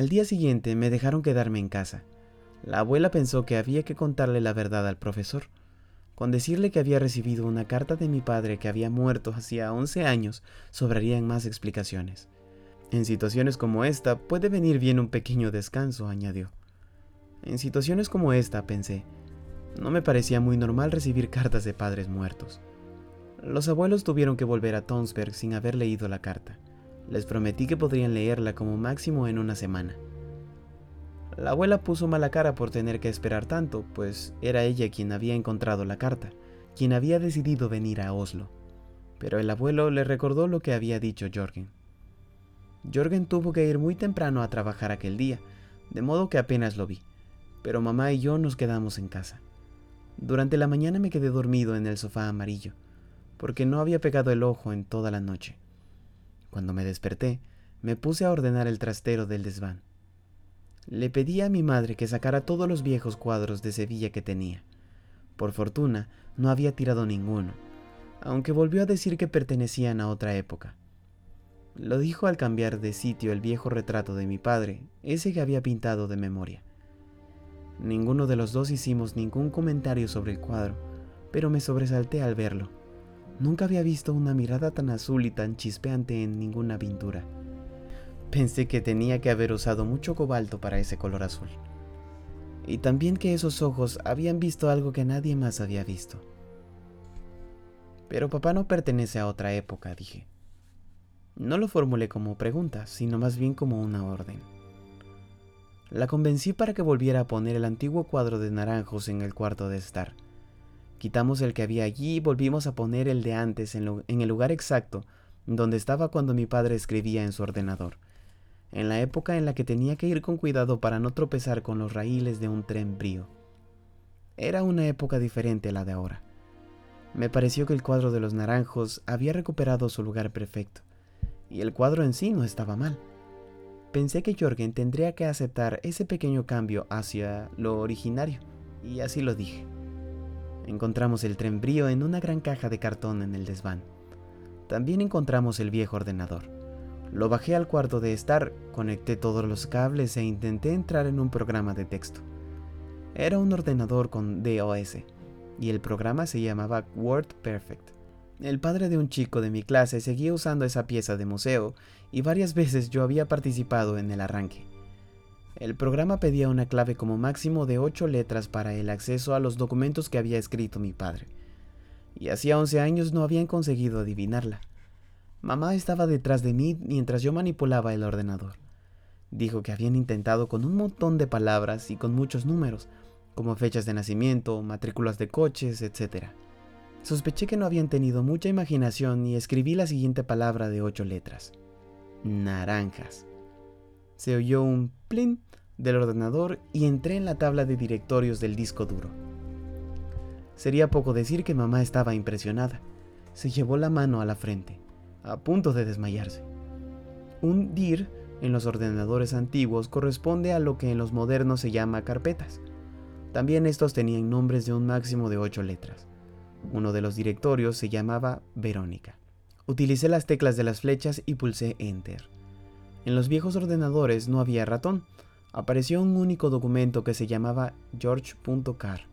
Al día siguiente me dejaron quedarme en casa. La abuela pensó que había que contarle la verdad al profesor. Con decirle que había recibido una carta de mi padre que había muerto hacía 11 años, sobrarían más explicaciones. En situaciones como esta puede venir bien un pequeño descanso, añadió. En situaciones como esta, pensé, no me parecía muy normal recibir cartas de padres muertos. Los abuelos tuvieron que volver a Tonsberg sin haber leído la carta. Les prometí que podrían leerla como máximo en una semana. La abuela puso mala cara por tener que esperar tanto, pues era ella quien había encontrado la carta, quien había decidido venir a Oslo. Pero el abuelo le recordó lo que había dicho Jorgen. Jorgen tuvo que ir muy temprano a trabajar aquel día, de modo que apenas lo vi, pero mamá y yo nos quedamos en casa. Durante la mañana me quedé dormido en el sofá amarillo, porque no había pegado el ojo en toda la noche. Cuando me desperté, me puse a ordenar el trastero del desván. Le pedí a mi madre que sacara todos los viejos cuadros de Sevilla que tenía. Por fortuna, no había tirado ninguno, aunque volvió a decir que pertenecían a otra época. Lo dijo al cambiar de sitio el viejo retrato de mi padre, ese que había pintado de memoria. Ninguno de los dos hicimos ningún comentario sobre el cuadro, pero me sobresalté al verlo. Nunca había visto una mirada tan azul y tan chispeante en ninguna pintura. Pensé que tenía que haber usado mucho cobalto para ese color azul. Y también que esos ojos habían visto algo que nadie más había visto. Pero papá no pertenece a otra época, dije. No lo formulé como pregunta, sino más bien como una orden. La convencí para que volviera a poner el antiguo cuadro de naranjos en el cuarto de estar. Quitamos el que había allí y volvimos a poner el de antes en, el lugar exacto donde estaba cuando mi padre escribía en su ordenador, en la época en la que tenía que ir con cuidado para no tropezar con los raíles de un tren brío. Era una época diferente a la de ahora. Me pareció que el cuadro de los naranjos había recuperado su lugar perfecto, y el cuadro en sí no estaba mal. Pensé que Jorgen tendría que aceptar ese pequeño cambio hacia lo originario, y así lo dije. Encontramos el tren brío en una gran caja de cartón en el desván. También encontramos el viejo ordenador. Lo bajé al cuarto de estar, conecté todos los cables e intenté entrar en un programa de texto. Era un ordenador con DOS, y el programa se llamaba Word Perfect. El padre de un chico de mi clase seguía usando esa pieza de museo y varias veces yo había participado en el arranque. El programa pedía una clave como máximo de 8 letras para el acceso a los documentos que había escrito mi padre, y hacía 11 años no habían conseguido adivinarla. Mamá estaba detrás de mí mientras yo manipulaba el ordenador. Dijo que habían intentado con un montón de palabras y con muchos números, como fechas de nacimiento, matrículas de coches, etc. Sospeché que no habían tenido mucha imaginación y escribí la siguiente palabra de ocho letras. Naranjas. Se oyó un plin del ordenador y entré en la tabla de directorios del disco duro. Sería poco decir que mamá estaba impresionada. Se llevó la mano a la frente, a punto de desmayarse. Un DIR en los ordenadores antiguos corresponde a lo que en los modernos se llama carpetas. También estos tenían nombres de un máximo de ocho letras. Uno de los directorios se llamaba Verónica. Utilicé las teclas de las flechas y pulsé Enter. En los viejos ordenadores no había ratón. Apareció un único documento que se llamaba George.car.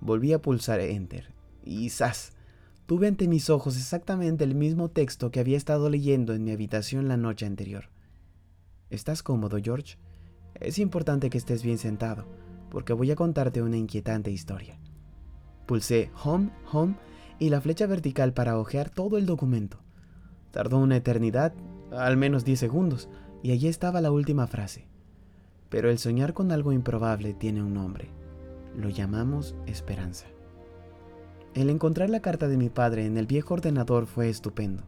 Volví a pulsar Enter. Y ¡zas! Tuve ante mis ojos exactamente el mismo texto que había estado leyendo en mi habitación la noche anterior. ¿Estás cómodo, George? Es importante que estés bien sentado, porque voy a contarte una inquietante historia. Pulsé Home, Home y la flecha vertical para hojear todo el documento. Tardó una eternidad, al menos 10 segundos, y allí estaba la última frase. Pero el soñar con algo improbable tiene un nombre. Lo llamamos esperanza. El encontrar la carta de mi padre en el viejo ordenador fue estupendo,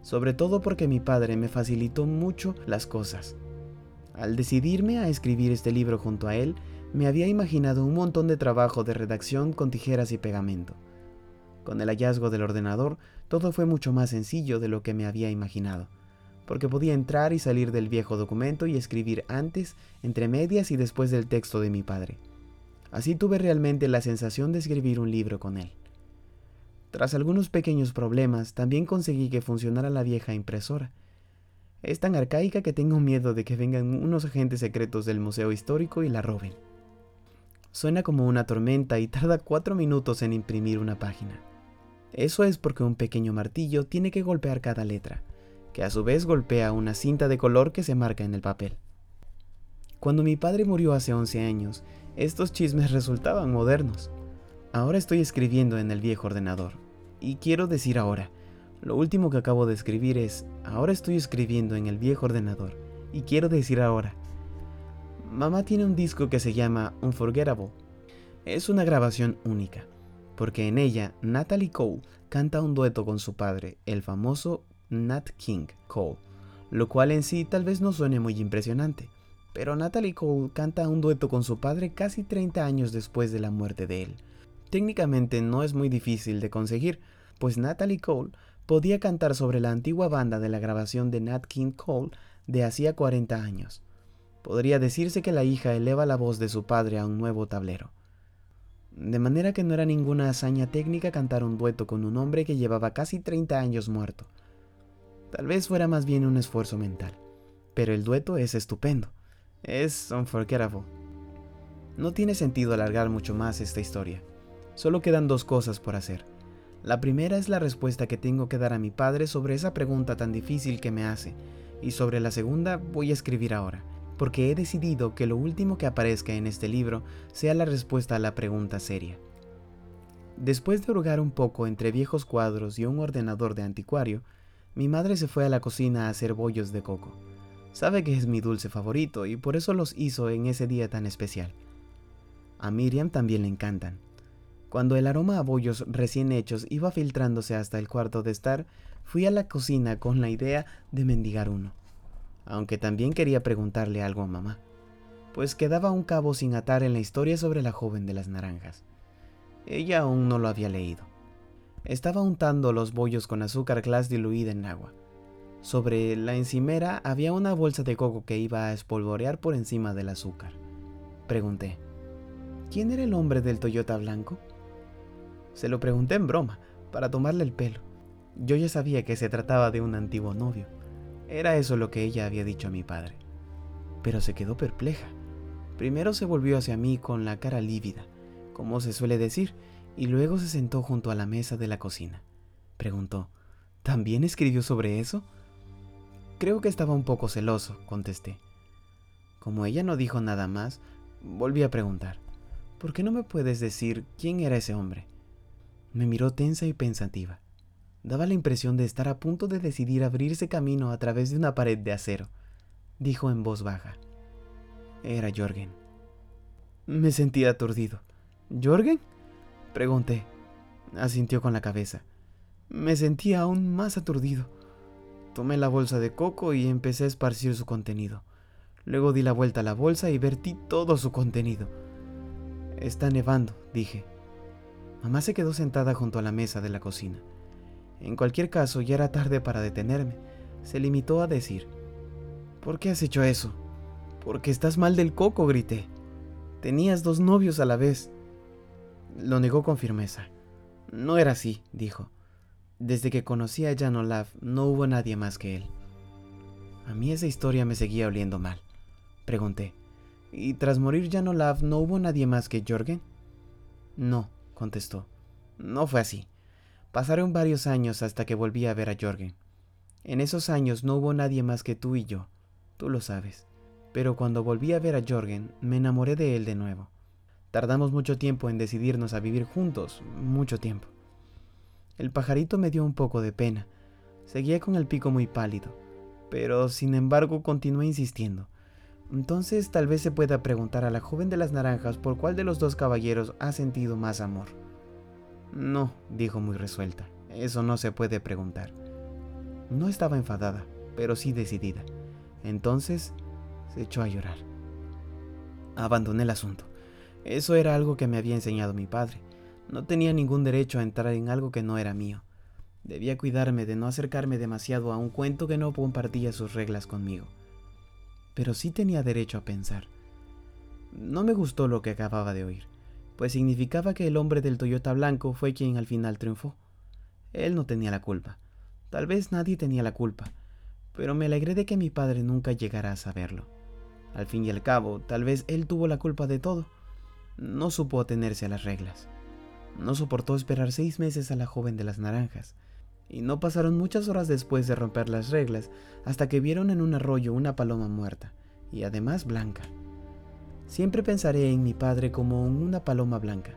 sobre todo porque mi padre me facilitó mucho las cosas. Al decidirme a escribir este libro junto a él, me había imaginado un montón de trabajo de redacción con tijeras y pegamento. Con el hallazgo del ordenador, todo fue mucho más sencillo de lo que me había imaginado, porque podía entrar y salir del viejo documento y escribir antes, entre medias y después del texto de mi padre. Así tuve realmente la sensación de escribir un libro con él. Tras algunos pequeños problemas, también conseguí que funcionara la vieja impresora. Es tan arcaica que tengo miedo de que vengan unos agentes secretos del Museo Histórico y la roben. Suena como una tormenta y tarda cuatro minutos en imprimir una página. Eso es porque un pequeño martillo tiene que golpear cada letra, que a su vez golpea una cinta de color que se marca en el papel. Cuando mi padre murió hace 11 años, estos chismes resultaban modernos. Ahora estoy escribiendo en el viejo ordenador. Y quiero decir ahora, lo último que acabo de escribir es, ahora estoy escribiendo en el viejo ordenador. Y quiero decir ahora, mamá tiene un disco que se llama Unforgettable. Es una grabación única, porque en ella Natalie Cole canta un dueto con su padre, el famoso Nat King Cole, lo cual en sí tal vez no suene muy impresionante, pero Natalie Cole canta un dueto con su padre casi 30 años después de la muerte de él. Técnicamente no es muy difícil de conseguir, pues Natalie Cole podía cantar sobre la antigua banda de la grabación de Nat King Cole de hacía 40 años. Podría decirse que la hija eleva la voz de su padre a un nuevo tablero. De manera que no era ninguna hazaña técnica cantar un dueto con un hombre que llevaba casi 30 años muerto. Tal vez fuera más bien un esfuerzo mental, pero el dueto es estupendo. Es unforgettable. No tiene sentido alargar mucho más esta historia. Solo quedan dos cosas por hacer. La primera es la respuesta que tengo que dar a mi padre sobre esa pregunta tan difícil que me hace, y sobre la segunda voy a escribir ahora, porque he decidido que lo último que aparezca en este libro sea la respuesta a la pregunta seria. Después de hurgar un poco entre viejos cuadros y un ordenador de anticuario, mi madre se fue a la cocina a hacer bollos de coco. Sabe que es mi dulce favorito y por eso los hizo en ese día tan especial. A Miriam también le encantan. Cuando el aroma a bollos recién hechos iba filtrándose hasta el cuarto de estar, fui a la cocina con la idea de mendigar uno, aunque también quería preguntarle algo a mamá, pues quedaba un cabo sin atar en la historia sobre la joven de las naranjas. Ella aún no lo había leído. Estaba untando los bollos con azúcar glass diluida en agua. Sobre la encimera había una bolsa de coco que iba a espolvorear por encima del azúcar. Pregunté, ¿quién era el hombre del Toyota blanco? Se lo pregunté en broma, para tomarle el pelo. Yo ya sabía que se trataba de un antiguo novio. Era eso lo que ella había dicho a mi padre. Pero se quedó perpleja. Primero se volvió hacia mí con la cara lívida, como se suele decir, y luego se sentó junto a la mesa de la cocina. Preguntó, ¿también escribió sobre eso? Creo que estaba un poco celoso, contesté. Como ella no dijo nada más, volví a preguntar, ¿por qué no me puedes decir quién era ese hombre? Me miró tensa y pensativa. Daba la impresión de estar a punto de decidir abrirse camino a través de una pared de acero. Dijo en voz baja. Era Jorgen. Me sentí aturdido. ¿Jorgen? Pregunté. Asintió con la cabeza. Me sentí aún más aturdido. Tomé la bolsa de coco y empecé a esparcir su contenido. Luego di la vuelta a la bolsa y vertí todo su contenido. Está nevando, dije. Mamá se quedó sentada junto a la mesa de la cocina. En cualquier caso, ya era tarde para detenerme. Se limitó a decir, ¿Por qué has hecho eso? Porque estás mal del coco, grité. Tenías dos novios a la vez. Lo negó con firmeza. No era así, dijo. Desde que conocí a Jan Olaf, no hubo nadie más que él. A mí esa historia me seguía oliendo mal. Pregunté. ¿Y tras morir Jan Olaf no hubo nadie más que Jorgen? No, contestó. No fue así. Pasaron varios años hasta que volví a ver a Jorgen. En esos años no hubo nadie más que tú y yo, tú lo sabes. Pero cuando volví a ver a Jorgen, me enamoré de él de nuevo. Tardamos mucho tiempo en decidirnos a vivir juntos, mucho tiempo. El pajarito me dio un poco de pena. Seguía con el pico muy pálido, pero sin embargo continué insistiendo. Entonces tal vez se pueda preguntar a la joven de las naranjas por cuál de los dos caballeros ha sentido más amor. No, dijo muy resuelta, eso no se puede preguntar. No estaba enfadada, pero sí decidida. Entonces se echó a llorar. Abandoné el asunto. Eso era algo que me había enseñado mi padre. No tenía ningún derecho a entrar en algo que no era mío. Debía cuidarme de no acercarme demasiado a un cuento que no compartía sus reglas conmigo pero sí tenía derecho a pensar. No me gustó lo que acababa de oír, pues significaba que el hombre del Toyota blanco fue quien al final triunfó. Él no tenía la culpa. Tal vez nadie tenía la culpa, pero me alegré de que mi padre nunca llegara a saberlo. Al fin y al cabo, tal vez él tuvo la culpa de todo. No supo atenerse a las reglas. No soportó esperar seis meses a la joven de las naranjas, y no pasaron muchas horas después de romper las reglas hasta que vieron en un arroyo una paloma muerta, y además blanca. Siempre pensaré en mi padre como en una paloma blanca,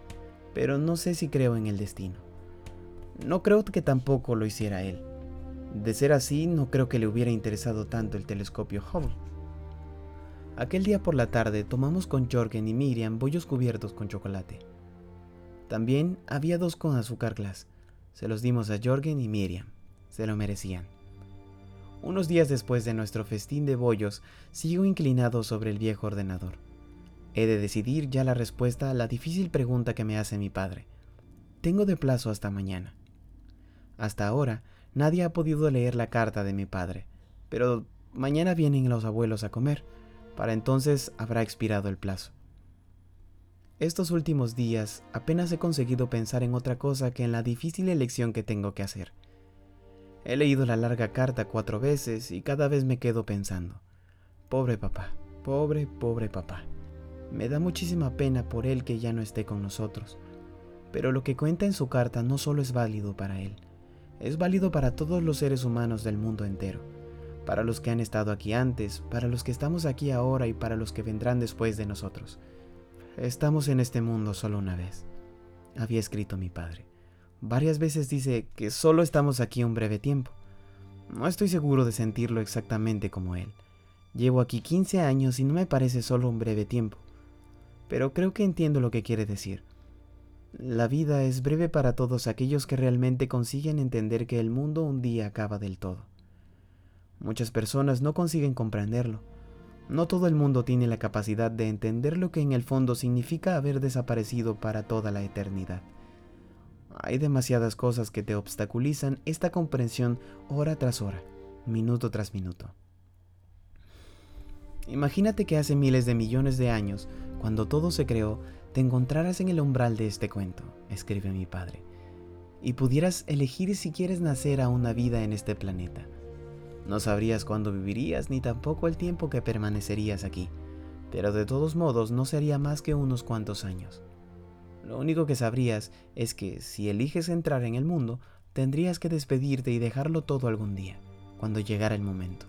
pero no sé si creo en el destino. No creo que tampoco lo hiciera él. De ser así, no creo que le hubiera interesado tanto el telescopio Hubble. Aquel día por la tarde tomamos con Jorgen y Miriam bollos cubiertos con chocolate. También había dos con azúcar glass. Se los dimos a Jorgen y Miriam. Se lo merecían. Unos días después de nuestro festín de bollos, sigo inclinado sobre el viejo ordenador. He de decidir ya la respuesta a la difícil pregunta que me hace mi padre. Tengo de plazo hasta mañana. Hasta ahora, nadie ha podido leer la carta de mi padre, pero mañana vienen los abuelos a comer. Para entonces habrá expirado el plazo. Estos últimos días apenas he conseguido pensar en otra cosa que en la difícil elección que tengo que hacer. He leído la larga carta cuatro veces y cada vez me quedo pensando, pobre papá, pobre, pobre papá. Me da muchísima pena por él que ya no esté con nosotros, pero lo que cuenta en su carta no solo es válido para él, es válido para todos los seres humanos del mundo entero para los que han estado aquí antes, para los que estamos aquí ahora y para los que vendrán después de nosotros. Estamos en este mundo solo una vez, había escrito mi padre. Varias veces dice que solo estamos aquí un breve tiempo. No estoy seguro de sentirlo exactamente como él. Llevo aquí 15 años y no me parece solo un breve tiempo. Pero creo que entiendo lo que quiere decir. La vida es breve para todos aquellos que realmente consiguen entender que el mundo un día acaba del todo. Muchas personas no consiguen comprenderlo. No todo el mundo tiene la capacidad de entender lo que en el fondo significa haber desaparecido para toda la eternidad. Hay demasiadas cosas que te obstaculizan esta comprensión hora tras hora, minuto tras minuto. Imagínate que hace miles de millones de años, cuando todo se creó, te encontraras en el umbral de este cuento, escribe mi padre, y pudieras elegir si quieres nacer a una vida en este planeta no sabrías cuándo vivirías ni tampoco el tiempo que permanecerías aquí, pero de todos modos no sería más que unos cuantos años. Lo único que sabrías es que si eliges entrar en el mundo, tendrías que despedirte y dejarlo todo algún día, cuando llegara el momento.